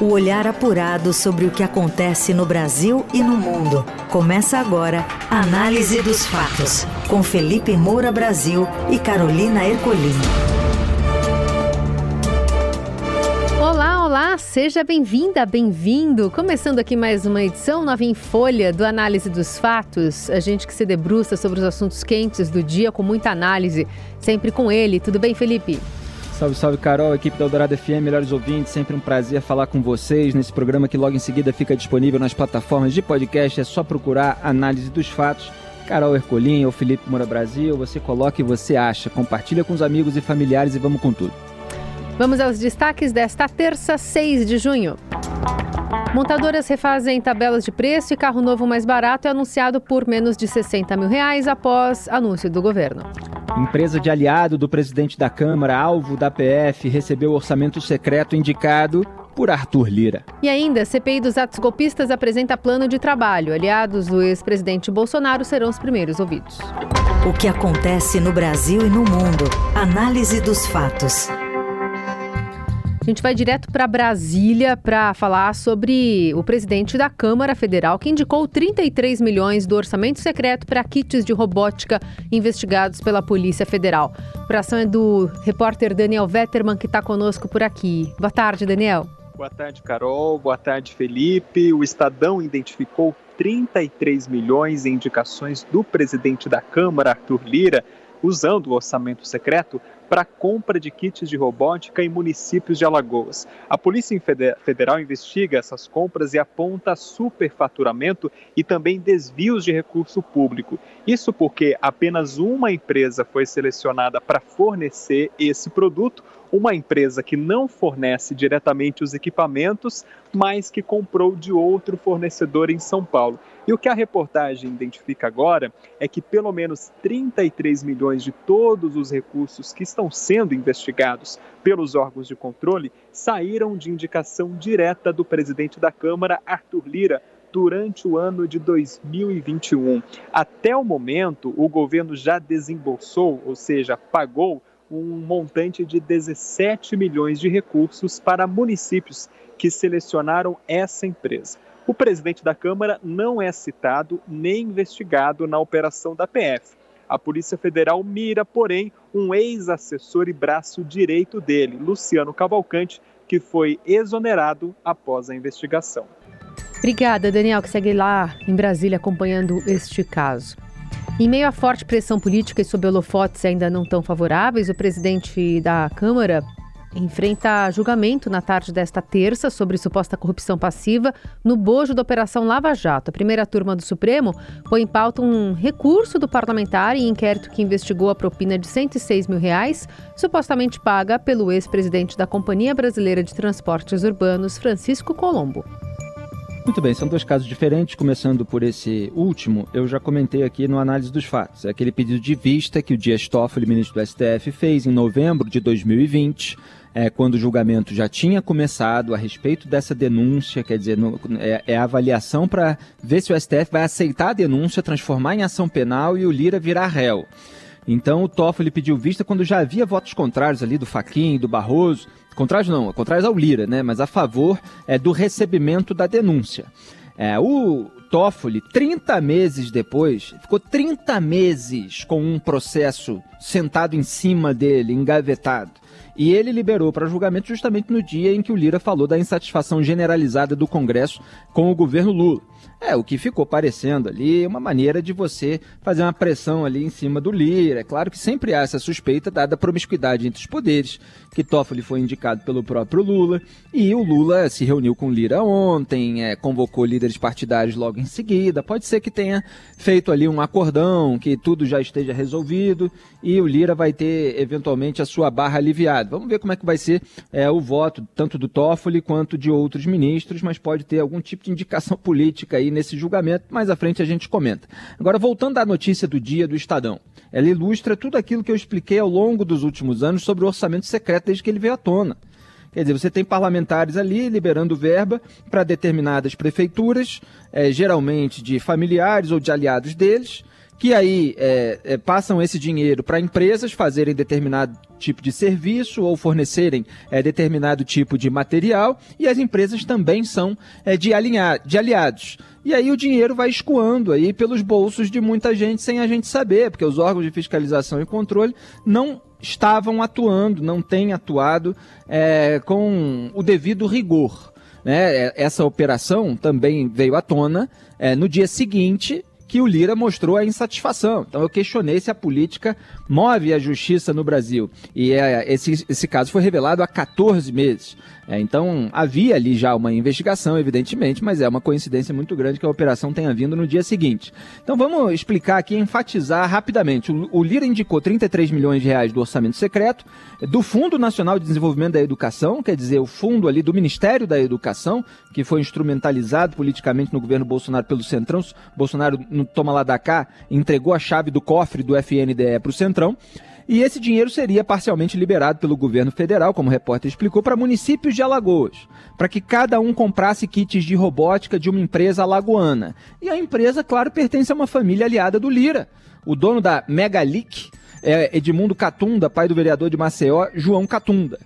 O olhar apurado sobre o que acontece no Brasil e no mundo. Começa agora a Análise dos Fatos, com Felipe Moura Brasil e Carolina Ercolim. Olá, olá, seja bem-vinda, bem-vindo. Começando aqui mais uma edição nova em folha do Análise dos Fatos. A gente que se debruça sobre os assuntos quentes do dia com muita análise, sempre com ele. Tudo bem, Felipe? Salve, salve, Carol, equipe da Eldorado FM, melhores ouvintes, sempre um prazer falar com vocês nesse programa que logo em seguida fica disponível nas plataformas de podcast, é só procurar Análise dos Fatos. Carol Ercolim ou Felipe Moura Brasil, você coloca e você acha, compartilha com os amigos e familiares e vamos com tudo. Vamos aos destaques desta terça, 6 de junho. Montadoras refazem tabelas de preço e carro novo mais barato é anunciado por menos de 60 mil reais após anúncio do governo. Empresa de aliado do presidente da Câmara, alvo da PF, recebeu orçamento secreto indicado por Arthur Lira. E ainda, CPI dos atos golpistas apresenta plano de trabalho. Aliados do ex-presidente Bolsonaro serão os primeiros ouvidos. O que acontece no Brasil e no mundo. Análise dos fatos. A gente vai direto para Brasília para falar sobre o presidente da Câmara Federal que indicou 33 milhões do orçamento secreto para kits de robótica investigados pela Polícia Federal. A ação é do repórter Daniel Vetterman que está conosco por aqui. Boa tarde, Daniel. Boa tarde, Carol. Boa tarde, Felipe. O Estadão identificou 33 milhões em indicações do presidente da Câmara, Arthur Lira, usando o orçamento secreto para compra de kits de robótica em municípios de Alagoas. A Polícia Federal investiga essas compras e aponta superfaturamento e também desvios de recurso público. Isso porque apenas uma empresa foi selecionada para fornecer esse produto, uma empresa que não fornece diretamente os equipamentos, mas que comprou de outro fornecedor em São Paulo. E o que a reportagem identifica agora é que pelo menos 33 milhões de todos os recursos que estão sendo investigados pelos órgãos de controle saíram de indicação direta do presidente da Câmara, Arthur Lira, durante o ano de 2021. Até o momento, o governo já desembolsou, ou seja, pagou um montante de 17 milhões de recursos para municípios que selecionaram essa empresa. O presidente da Câmara não é citado nem investigado na operação da PF. A Polícia Federal mira, porém, um ex-assessor e braço direito dele, Luciano Cavalcante, que foi exonerado após a investigação. Obrigada, Daniel, que segue lá em Brasília acompanhando este caso. Em meio à forte pressão política e sob holofotes ainda não tão favoráveis, o presidente da Câmara, enfrenta julgamento na tarde desta terça sobre suposta corrupção passiva no bojo da Operação Lava Jato. A primeira turma do Supremo põe em pauta um recurso do parlamentar em inquérito que investigou a propina de 106 mil reais, supostamente paga pelo ex-presidente da Companhia Brasileira de Transportes Urbanos, Francisco Colombo. Muito bem, são dois casos diferentes, começando por esse último, eu já comentei aqui no análise dos fatos. É aquele pedido de vista que o Dias Toffoli, ministro do STF, fez em novembro de 2020 é, quando o julgamento já tinha começado a respeito dessa denúncia, quer dizer, no, é, é, a avaliação para ver se o STF vai aceitar a denúncia, transformar em ação penal e o Lira virar réu. Então o Toffoli pediu vista quando já havia votos contrários ali do Faquin, do Barroso, contrários não, contrários ao Lira, né, mas a favor é, do recebimento da denúncia. É, o Toffoli, 30 meses depois, ficou 30 meses com um processo sentado em cima dele, engavetado. E ele liberou para julgamento justamente no dia em que o Lira falou da insatisfação generalizada do Congresso com o governo Lula. É, o que ficou parecendo ali uma maneira de você fazer uma pressão ali em cima do Lira. É claro que sempre há essa suspeita, dada a promiscuidade entre os poderes, que Toffoli foi indicado pelo próprio Lula, e o Lula se reuniu com Lira ontem, é, convocou líderes partidários logo em seguida. Pode ser que tenha feito ali um acordão, que tudo já esteja resolvido, e o Lira vai ter, eventualmente, a sua barra aliviada. Vamos ver como é que vai ser é, o voto, tanto do Toffoli quanto de outros ministros, mas pode ter algum tipo de indicação política aí nesse julgamento. Mais à frente a gente comenta. Agora, voltando à notícia do dia do Estadão. Ela ilustra tudo aquilo que eu expliquei ao longo dos últimos anos sobre o orçamento secreto desde que ele veio à tona. Quer dizer, você tem parlamentares ali liberando verba para determinadas prefeituras, é, geralmente de familiares ou de aliados deles, que aí é, é, passam esse dinheiro para empresas fazerem determinado tipo de serviço ou fornecerem é, determinado tipo de material, e as empresas também são é, de, alinha, de aliados. E aí o dinheiro vai escoando aí pelos bolsos de muita gente sem a gente saber, porque os órgãos de fiscalização e controle não estavam atuando, não têm atuado é, com o devido rigor. Né? É, essa operação também veio à tona no dia seguinte que o Lira mostrou a insatisfação. Então eu questionei se a política move a justiça no Brasil. E é, esse, esse caso foi revelado há 14 meses. É, então, havia ali já uma investigação, evidentemente, mas é uma coincidência muito grande que a operação tenha vindo no dia seguinte. Então, vamos explicar aqui, enfatizar rapidamente. O, o Lira indicou 33 milhões de reais do orçamento secreto, do Fundo Nacional de Desenvolvimento da Educação, quer dizer, o fundo ali do Ministério da Educação, que foi instrumentalizado politicamente no governo Bolsonaro pelo Centrão. Bolsonaro, no toma lá da cá, entregou a chave do cofre do FNDE para o Centrão. E esse dinheiro seria parcialmente liberado pelo governo federal, como o repórter explicou, para municípios de Alagoas, para que cada um comprasse kits de robótica de uma empresa alagoana. E a empresa, claro, pertence a uma família aliada do Lira. O dono da Megalic é Edmundo Catunda, pai do vereador de Maceió, João Catunda.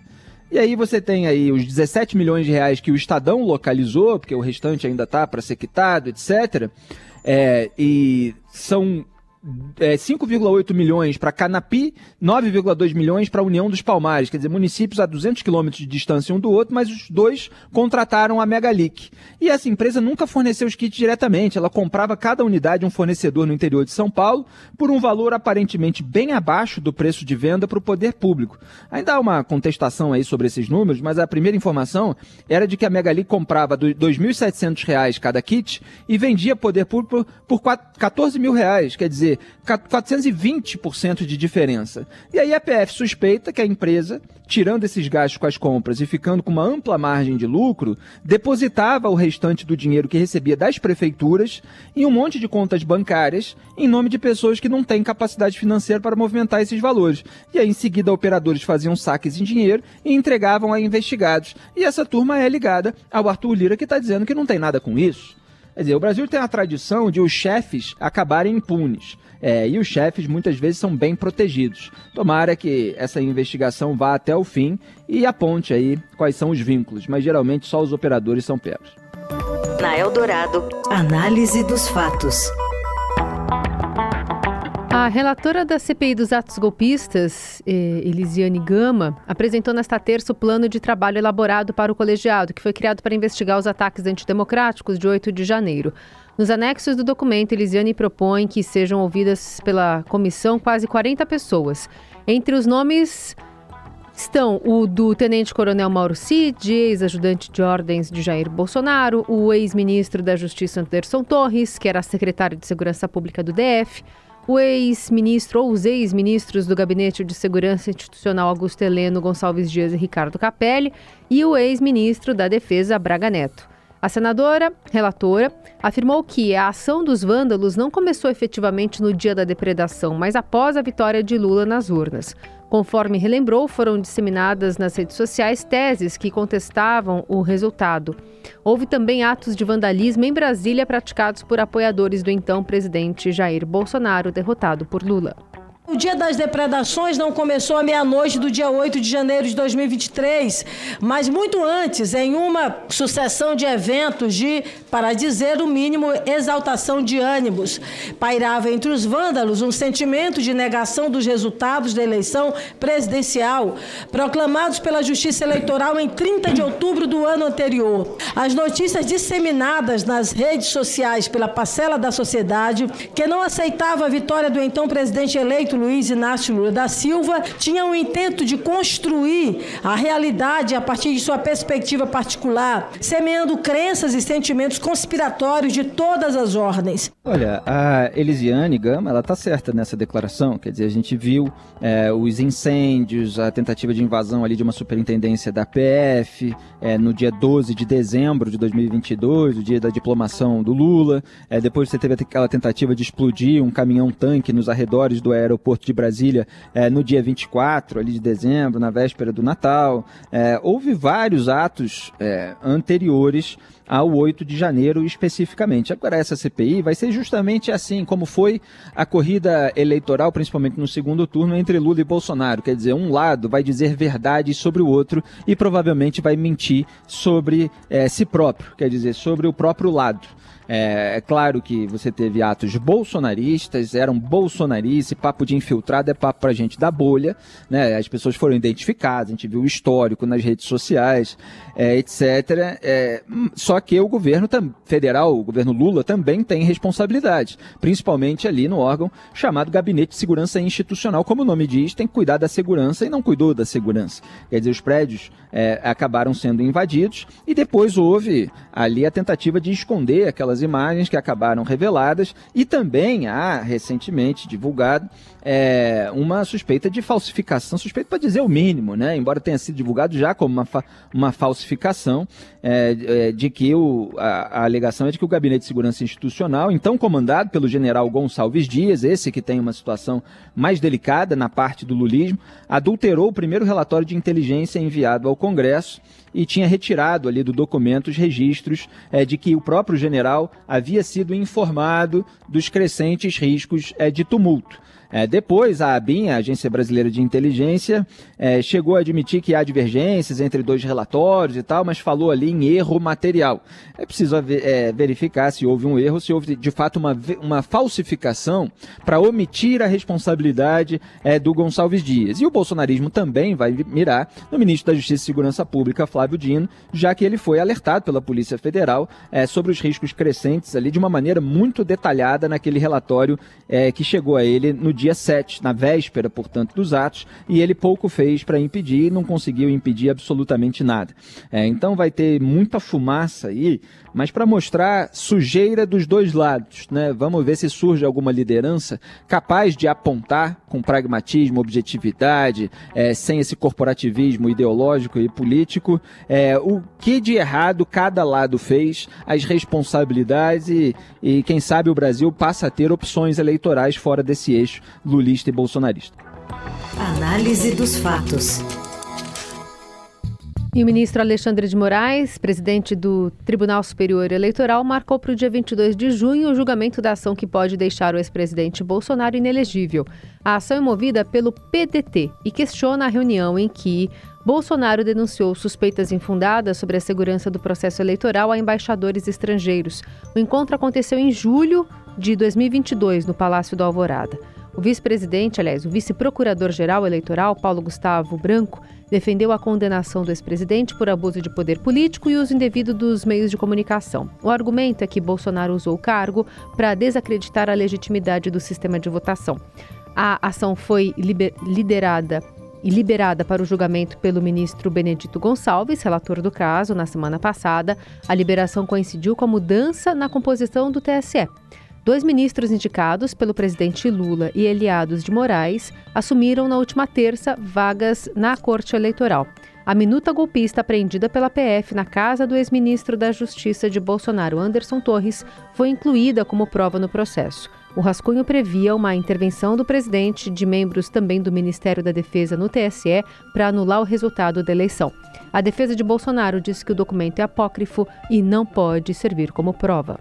E aí você tem aí os 17 milhões de reais que o Estadão localizou, porque o restante ainda está para ser quitado, etc. É, e são é, 5,8 milhões para Canapi, 9,2 milhões para a União dos Palmares, quer dizer, municípios a 200 quilômetros de distância um do outro, mas os dois contrataram a Megalic. E essa empresa nunca forneceu os kits diretamente, ela comprava cada unidade um fornecedor no interior de São Paulo por um valor aparentemente bem abaixo do preço de venda para o poder público. Ainda há uma contestação aí sobre esses números, mas a primeira informação era de que a Megalic comprava R$ 2.700 cada kit e vendia poder público por 14 mil reais, quer dizer, 420% de diferença. E aí a PF suspeita que a empresa, tirando esses gastos com as compras e ficando com uma ampla margem de lucro, depositava o restante do dinheiro que recebia das prefeituras em um monte de contas bancárias em nome de pessoas que não têm capacidade financeira para movimentar esses valores. E aí em seguida operadores faziam saques em dinheiro e entregavam a investigados. E essa turma é ligada ao Arthur Lira que está dizendo que não tem nada com isso. Quer dizer, o Brasil tem a tradição de os chefes acabarem impunes. É, e os chefes muitas vezes são bem protegidos. Tomara que essa investigação vá até o fim e aponte aí quais são os vínculos, mas geralmente só os operadores são pegos. Na Eldorado, análise dos fatos. A relatora da CPI dos atos golpistas, eh, Elisiane Gama, apresentou nesta terça o plano de trabalho elaborado para o colegiado, que foi criado para investigar os ataques antidemocráticos de 8 de janeiro. Nos anexos do documento, Elisiane propõe que sejam ouvidas pela comissão quase 40 pessoas. Entre os nomes estão o do tenente-coronel Mauro Cid, ex-ajudante de ordens de Jair Bolsonaro, o ex-ministro da Justiça Anderson Torres, que era secretário de Segurança Pública do DF, o ex-ministro ou os ex-ministros do Gabinete de Segurança Institucional Augusto Heleno Gonçalves Dias e Ricardo Capelli e o ex-ministro da Defesa Braga Neto. A senadora, relatora, afirmou que a ação dos vândalos não começou efetivamente no dia da depredação, mas após a vitória de Lula nas urnas. Conforme relembrou, foram disseminadas nas redes sociais teses que contestavam o resultado. Houve também atos de vandalismo em Brasília praticados por apoiadores do então presidente Jair Bolsonaro, derrotado por Lula. O dia das depredações não começou à meia-noite do dia 8 de janeiro de 2023, mas muito antes, em uma sucessão de eventos de, para dizer o mínimo, exaltação de ânimos. Pairava entre os vândalos um sentimento de negação dos resultados da eleição presidencial, proclamados pela Justiça Eleitoral em 30 de outubro do ano anterior. As notícias disseminadas nas redes sociais pela parcela da sociedade que não aceitava a vitória do então presidente eleito prefeito Luiz Inácio Lula da Silva tinha o intento de construir a realidade a partir de sua perspectiva particular, semeando crenças e sentimentos conspiratórios de todas as ordens. Olha, a Elisiane Gama, ela está certa nessa declaração, quer dizer, a gente viu é, os incêndios, a tentativa de invasão ali de uma superintendência da PF, é, no dia 12 de dezembro de 2022, o dia da diplomação do Lula, é, depois você teve aquela tentativa de explodir um caminhão-tanque nos arredores do aeroporto aeroporto de Brasília é, no dia 24 ali de dezembro, na véspera do Natal. É, houve vários atos é, anteriores ao 8 de janeiro especificamente. Agora, essa CPI vai ser justamente assim como foi a corrida eleitoral, principalmente no segundo turno, entre Lula e Bolsonaro. Quer dizer, um lado vai dizer verdade sobre o outro e provavelmente vai mentir sobre é, si próprio, quer dizer, sobre o próprio lado. É, é, claro que você teve atos bolsonaristas, eram bolsonaristas, papo de infiltrado é papo pra gente da bolha, né? As pessoas foram identificadas, a gente viu o histórico nas redes sociais, é, etc. É, só que o governo federal, o governo Lula, também tem responsabilidade, principalmente ali no órgão chamado Gabinete de Segurança Institucional. Como o nome diz, tem que cuidar da segurança e não cuidou da segurança. Quer dizer, os prédios é, acabaram sendo invadidos e depois houve ali a tentativa de esconder aquelas aquelas imagens que acabaram reveladas e também há recentemente divulgado é, uma suspeita de falsificação, suspeita para dizer o mínimo, né? Embora tenha sido divulgado já como uma, fa uma falsificação, é, é, de que o, a, a, alegação é de que o Gabinete de Segurança Institucional, então comandado pelo general Gonçalves Dias, esse que tem uma situação mais delicada na parte do lulismo, adulterou o primeiro relatório de inteligência enviado ao Congresso e tinha retirado ali do documento os registros é, de que o próprio general havia sido informado dos crescentes riscos é, de tumulto. É, depois, a ABIN, a Agência Brasileira de Inteligência, é, chegou a admitir que há divergências entre dois relatórios e tal, mas falou ali em erro material. É preciso é, verificar se houve um erro, se houve de fato uma, uma falsificação para omitir a responsabilidade é, do Gonçalves Dias. E o bolsonarismo também vai mirar no ministro da Justiça e Segurança Pública, Flávio Dino, já que ele foi alertado pela Polícia Federal é, sobre os riscos crescentes ali de uma maneira muito detalhada naquele relatório é, que chegou a ele no dia 7, na véspera, portanto, dos atos, e ele pouco fez para impedir, não conseguiu impedir absolutamente nada. É, então vai ter muita fumaça aí, mas para mostrar sujeira dos dois lados, né? Vamos ver se surge alguma liderança capaz de apontar com pragmatismo, objetividade, é, sem esse corporativismo ideológico e político, é, o que de errado cada lado fez, as responsabilidades e, e quem sabe o Brasil passa a ter opções eleitorais fora desse eixo lulista e bolsonarista. Análise dos fatos. E o ministro Alexandre de Moraes, presidente do Tribunal Superior Eleitoral, marcou para o dia 22 de junho o julgamento da ação que pode deixar o ex-presidente Bolsonaro inelegível. A ação é movida pelo PDT e questiona a reunião em que Bolsonaro denunciou suspeitas infundadas sobre a segurança do processo eleitoral a embaixadores estrangeiros. O encontro aconteceu em julho de 2022 no Palácio do Alvorada. O vice-presidente, aliás, o vice-procurador-geral eleitoral, Paulo Gustavo Branco, defendeu a condenação do ex-presidente por abuso de poder político e uso indevido dos meios de comunicação. O argumento é que Bolsonaro usou o cargo para desacreditar a legitimidade do sistema de votação. A ação foi liderada e liberada para o julgamento pelo ministro Benedito Gonçalves, relator do caso, na semana passada. A liberação coincidiu com a mudança na composição do TSE. Dois ministros indicados pelo presidente Lula e Eliados de Moraes assumiram na última terça vagas na Corte Eleitoral. A minuta golpista apreendida pela PF na casa do ex-ministro da Justiça de Bolsonaro, Anderson Torres, foi incluída como prova no processo. O rascunho previa uma intervenção do presidente de membros também do Ministério da Defesa no TSE para anular o resultado da eleição. A defesa de Bolsonaro disse que o documento é apócrifo e não pode servir como prova.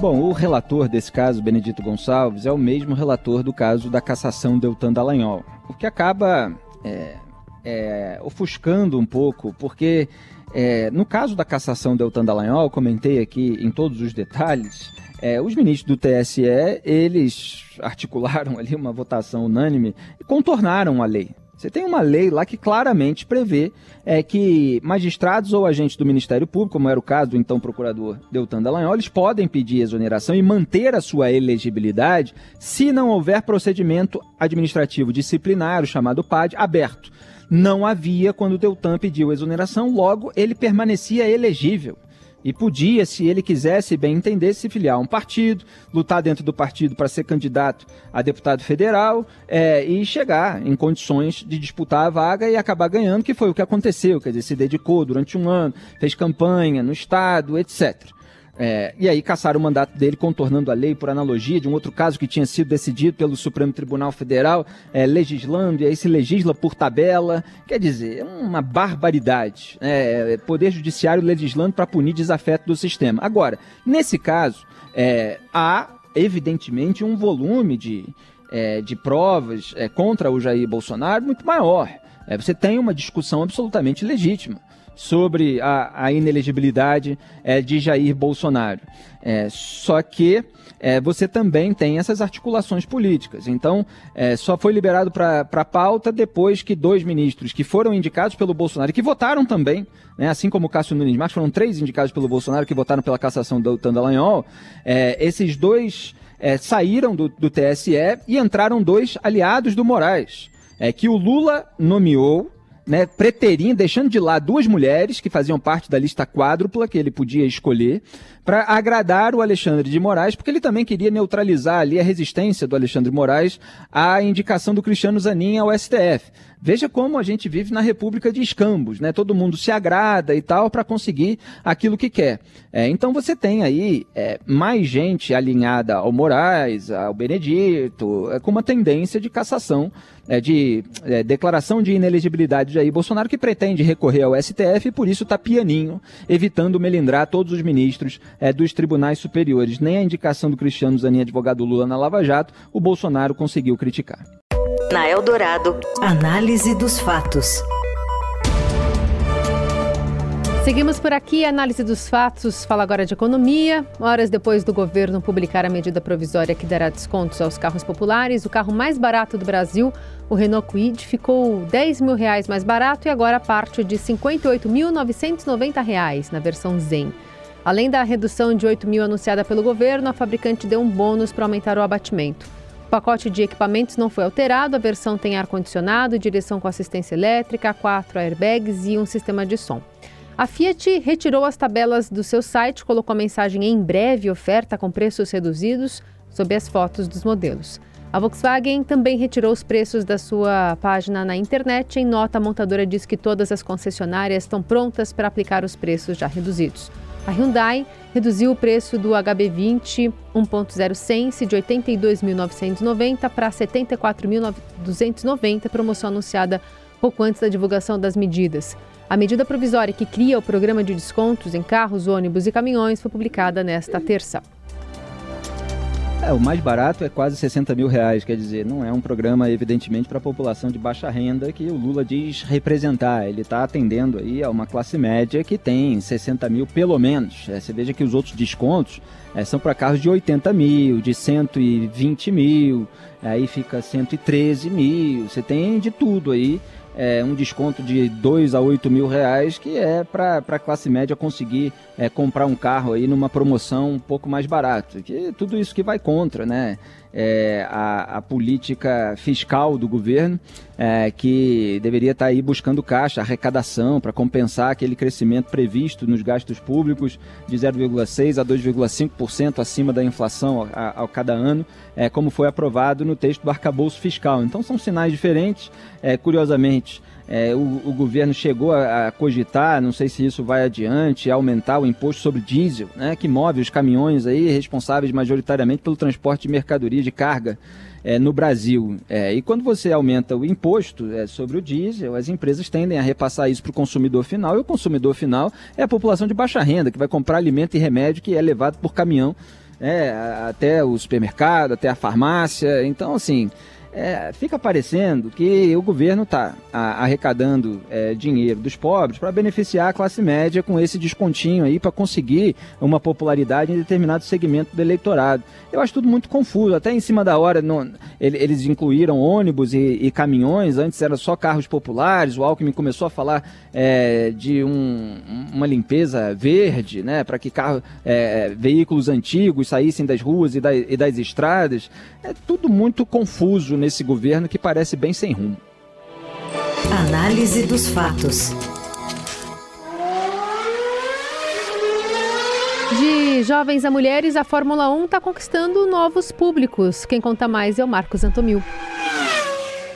Bom, o relator desse caso, Benedito Gonçalves, é o mesmo relator do caso da cassação Deltan Dallagnol, o que acaba é, é, ofuscando um pouco, porque é, no caso da cassação Deltan Dallagnol, comentei aqui em todos os detalhes, é, os ministros do TSE, eles articularam ali uma votação unânime e contornaram a lei. Você tem uma lei lá que claramente prevê é, que magistrados ou agentes do Ministério Público, como era o caso do então procurador Deltan Dallagnol, eles podem pedir exoneração e manter a sua elegibilidade se não houver procedimento administrativo disciplinar, o chamado PAD, aberto. Não havia quando Deltan pediu exoneração, logo ele permanecia elegível e podia, se ele quisesse bem entender, se filiar a um partido, lutar dentro do partido para ser candidato a deputado federal é, e chegar em condições de disputar a vaga e acabar ganhando, que foi o que aconteceu. Quer dizer, se dedicou durante um ano, fez campanha no Estado, etc. É, e aí caçaram o mandato dele contornando a lei por analogia de um outro caso que tinha sido decidido pelo Supremo Tribunal Federal, é, legislando, e aí se legisla por tabela. Quer dizer, é uma barbaridade. É, poder Judiciário legislando para punir desafeto do sistema. Agora, nesse caso, é, há evidentemente um volume de, é, de provas é, contra o Jair Bolsonaro muito maior. É, você tem uma discussão absolutamente legítima sobre a, a inelegibilidade é, de Jair Bolsonaro. É, só que é, você também tem essas articulações políticas. Então, é, só foi liberado para a pauta depois que dois ministros que foram indicados pelo Bolsonaro e que votaram também, né, assim como o Cássio Nunes Marques, foram três indicados pelo Bolsonaro que votaram pela cassação do Tandalanhol, é, esses dois é, saíram do, do TSE e entraram dois aliados do Moraes, é, que o Lula nomeou né, preterindo, deixando de lado duas mulheres que faziam parte da lista quádrupla que ele podia escolher, para agradar o Alexandre de Moraes, porque ele também queria neutralizar ali a resistência do Alexandre de Moraes à indicação do Cristiano Zanin ao STF. Veja como a gente vive na República de Escambos, né? Todo mundo se agrada e tal para conseguir aquilo que quer. É, então você tem aí é, mais gente alinhada ao Moraes, ao Benedito, é, com uma tendência de cassação, é, de é, declaração de inelegibilidade de Jair Bolsonaro, que pretende recorrer ao STF e por isso está pianinho, evitando melindrar todos os ministros é, dos tribunais superiores. Nem a indicação do Cristiano Zanin, advogado Lula na Lava Jato, o Bolsonaro conseguiu criticar. Na Eldorado, análise dos fatos. Seguimos por aqui, análise dos fatos, fala agora de economia. Horas depois do governo publicar a medida provisória que dará descontos aos carros populares, o carro mais barato do Brasil, o Renault Kwid, ficou 10 mil reais mais barato e agora parte de R$ 58.990 na versão Zen. Além da redução de 8 mil anunciada pelo governo, a fabricante deu um bônus para aumentar o abatimento. O pacote de equipamentos não foi alterado, a versão tem ar-condicionado, direção com assistência elétrica, quatro airbags e um sistema de som. A Fiat retirou as tabelas do seu site, colocou a mensagem em breve oferta com preços reduzidos sob as fotos dos modelos. A Volkswagen também retirou os preços da sua página na internet. Em nota, a montadora diz que todas as concessionárias estão prontas para aplicar os preços já reduzidos. A Hyundai reduziu o preço do HB20 1.0 Sense de 82.990 para 74.290, promoção anunciada pouco antes da divulgação das medidas. A medida provisória que cria o programa de descontos em carros, ônibus e caminhões foi publicada nesta terça. É, o mais barato é quase 60 mil reais, quer dizer, não é um programa, evidentemente, para a população de baixa renda que o Lula diz representar. Ele está atendendo aí a uma classe média que tem 60 mil pelo menos. É, você veja que os outros descontos é, são para carros de 80 mil, de 120 mil, aí fica 113 mil. Você tem de tudo aí é, um desconto de 2 a 8 mil reais, que é para a classe média conseguir é, comprar um carro aí numa promoção um pouco mais barato. Que tudo isso que vai contra, né? É, a, a, política fiscal do governo, é, que deveria estar aí buscando caixa, arrecadação, para compensar aquele crescimento previsto nos gastos públicos de 0,6% a 2,5% acima da inflação a, a, cada ano, é, como foi aprovado no texto do arcabouço fiscal. Então são sinais diferentes, é, curiosamente. É, o, o, governo chegou a, a, cogitar, não sei se isso vai adiante, aumentar o imposto sobre diesel, né, que move os caminhões aí responsáveis majoritariamente pelo transporte de mercadoria de carga é, no Brasil. É, e quando você aumenta o imposto é, sobre o diesel, as empresas tendem a repassar isso para o consumidor final, e o consumidor final é a população de baixa renda, que vai comprar alimento e remédio que é levado por caminhão é, até o supermercado, até a farmácia. Então, assim, é, fica parecendo que o governo está arrecadando é, dinheiro dos pobres para beneficiar a classe média com esse descontinho aí para conseguir uma popularidade em determinado segmento do eleitorado. Eu acho tudo muito confuso. Até em cima da hora não, eles incluíram ônibus e, e, caminhões, antes era só carros populares. O Alckmin começou a falar é, de um, uma limpeza verde, né, para que carro, é, veículos antigos saíssem das ruas e, da, e das estradas. É tudo muito confuso nesse governo que parece bem sem rumo. Análise dos fatos. De jovens a mulheres, a Fórmula 1 está conquistando novos públicos. Quem conta mais é o Marcos Antomil.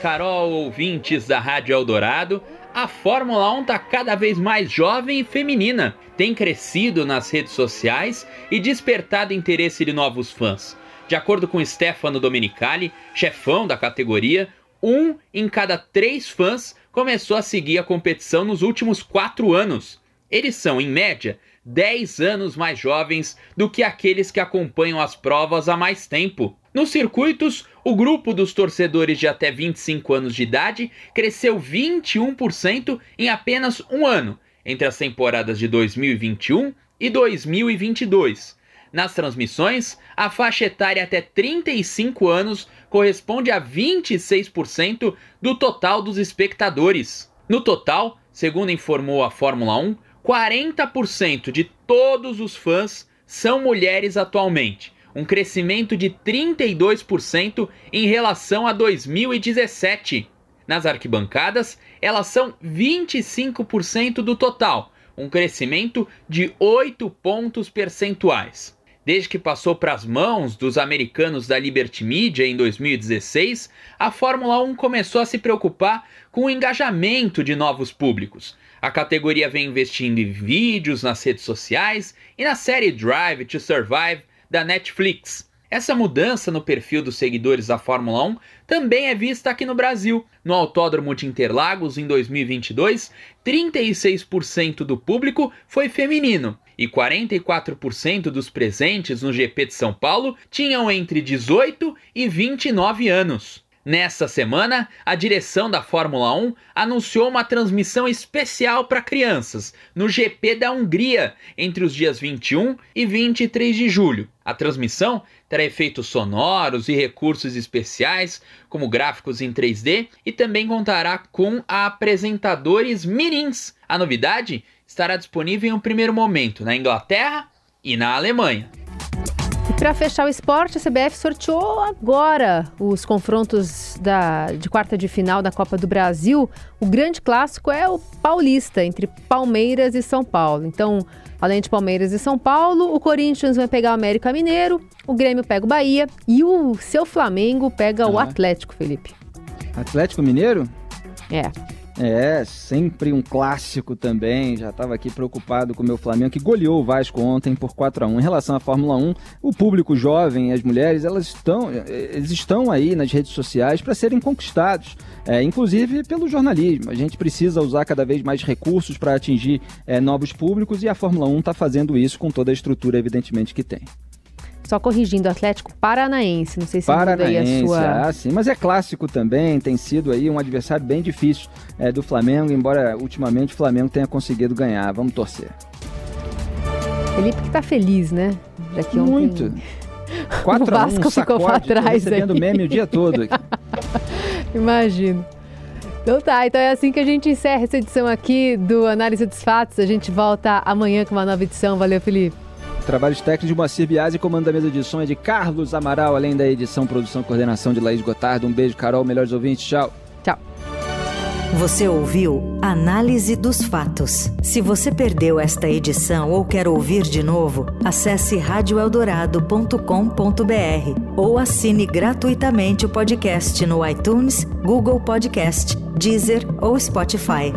Carol, ouvintes da Rádio Eldorado, a Fórmula 1 está cada vez mais jovem e feminina, tem crescido nas redes sociais e despertado interesse de novos fãs. De acordo com Stefano Domenicali, chefão da categoria, um em cada três fãs começou a seguir a competição nos últimos quatro anos. Eles são, em média, 10 anos mais jovens do que aqueles que acompanham as provas há mais tempo. Nos circuitos, o grupo dos torcedores de até 25 anos de idade cresceu 21% em apenas um ano, entre as temporadas de 2021 e 2022. Nas transmissões, a faixa etária até 35 anos corresponde a 26% do total dos espectadores. No total, segundo informou a Fórmula 1, 40% de todos os fãs são mulheres atualmente, um crescimento de 32% em relação a 2017. Nas arquibancadas, elas são 25% do total, um crescimento de 8 pontos percentuais. Desde que passou para as mãos dos americanos da Liberty Media em 2016, a Fórmula 1 começou a se preocupar com o engajamento de novos públicos. A categoria vem investindo em vídeos nas redes sociais e na série Drive to Survive da Netflix. Essa mudança no perfil dos seguidores da Fórmula 1 também é vista aqui no Brasil. No Autódromo de Interlagos, em 2022, 36% do público foi feminino e 44% dos presentes no GP de São Paulo tinham entre 18 e 29 anos. Nessa semana, a direção da Fórmula 1 anunciou uma transmissão especial para crianças no GP da Hungria entre os dias 21 e 23 de julho. A transmissão terá efeitos sonoros e recursos especiais, como gráficos em 3D, e também contará com apresentadores mirins. A novidade estará disponível em um primeiro momento na Inglaterra e na Alemanha. E para fechar o esporte, a CBF sorteou agora os confrontos da, de quarta de final da Copa do Brasil. O grande clássico é o paulista, entre Palmeiras e São Paulo. Então, além de Palmeiras e São Paulo, o Corinthians vai pegar o América Mineiro, o Grêmio pega o Bahia e o seu Flamengo pega ah. o Atlético, Felipe. Atlético Mineiro? É. É, sempre um clássico também. Já estava aqui preocupado com o meu Flamengo, que goleou o Vasco ontem por 4 a 1 Em relação à Fórmula 1, o público jovem as mulheres, elas estão, eles estão aí nas redes sociais para serem conquistados, é, inclusive pelo jornalismo. A gente precisa usar cada vez mais recursos para atingir é, novos públicos e a Fórmula 1 está fazendo isso com toda a estrutura, evidentemente, que tem. Só corrigindo, Atlético Paranaense, não sei se Paranaense, a sua... ah, sim, mas é clássico também, tem sido aí um adversário bem difícil é, do Flamengo, embora ultimamente o Flamengo tenha conseguido ganhar, vamos torcer. Felipe que tá feliz, né? Daqui ontem... Muito. 4 o Vasco ficou para trás recebendo aí. meme o dia todo aqui. Imagino. Então tá, então é assim que a gente encerra essa edição aqui do Análise dos Fatos. A gente volta amanhã com uma nova edição. Valeu, Felipe. Trabalhos técnicos de Moacir Biasi, comando da mesa de som é de Carlos Amaral, além da edição, produção e coordenação de Laís Gotardo. Um beijo, Carol, melhores ouvintes, tchau. Tchau. Você ouviu Análise dos Fatos. Se você perdeu esta edição ou quer ouvir de novo, acesse radioeldorado.com.br ou assine gratuitamente o podcast no iTunes, Google Podcast, Deezer ou Spotify.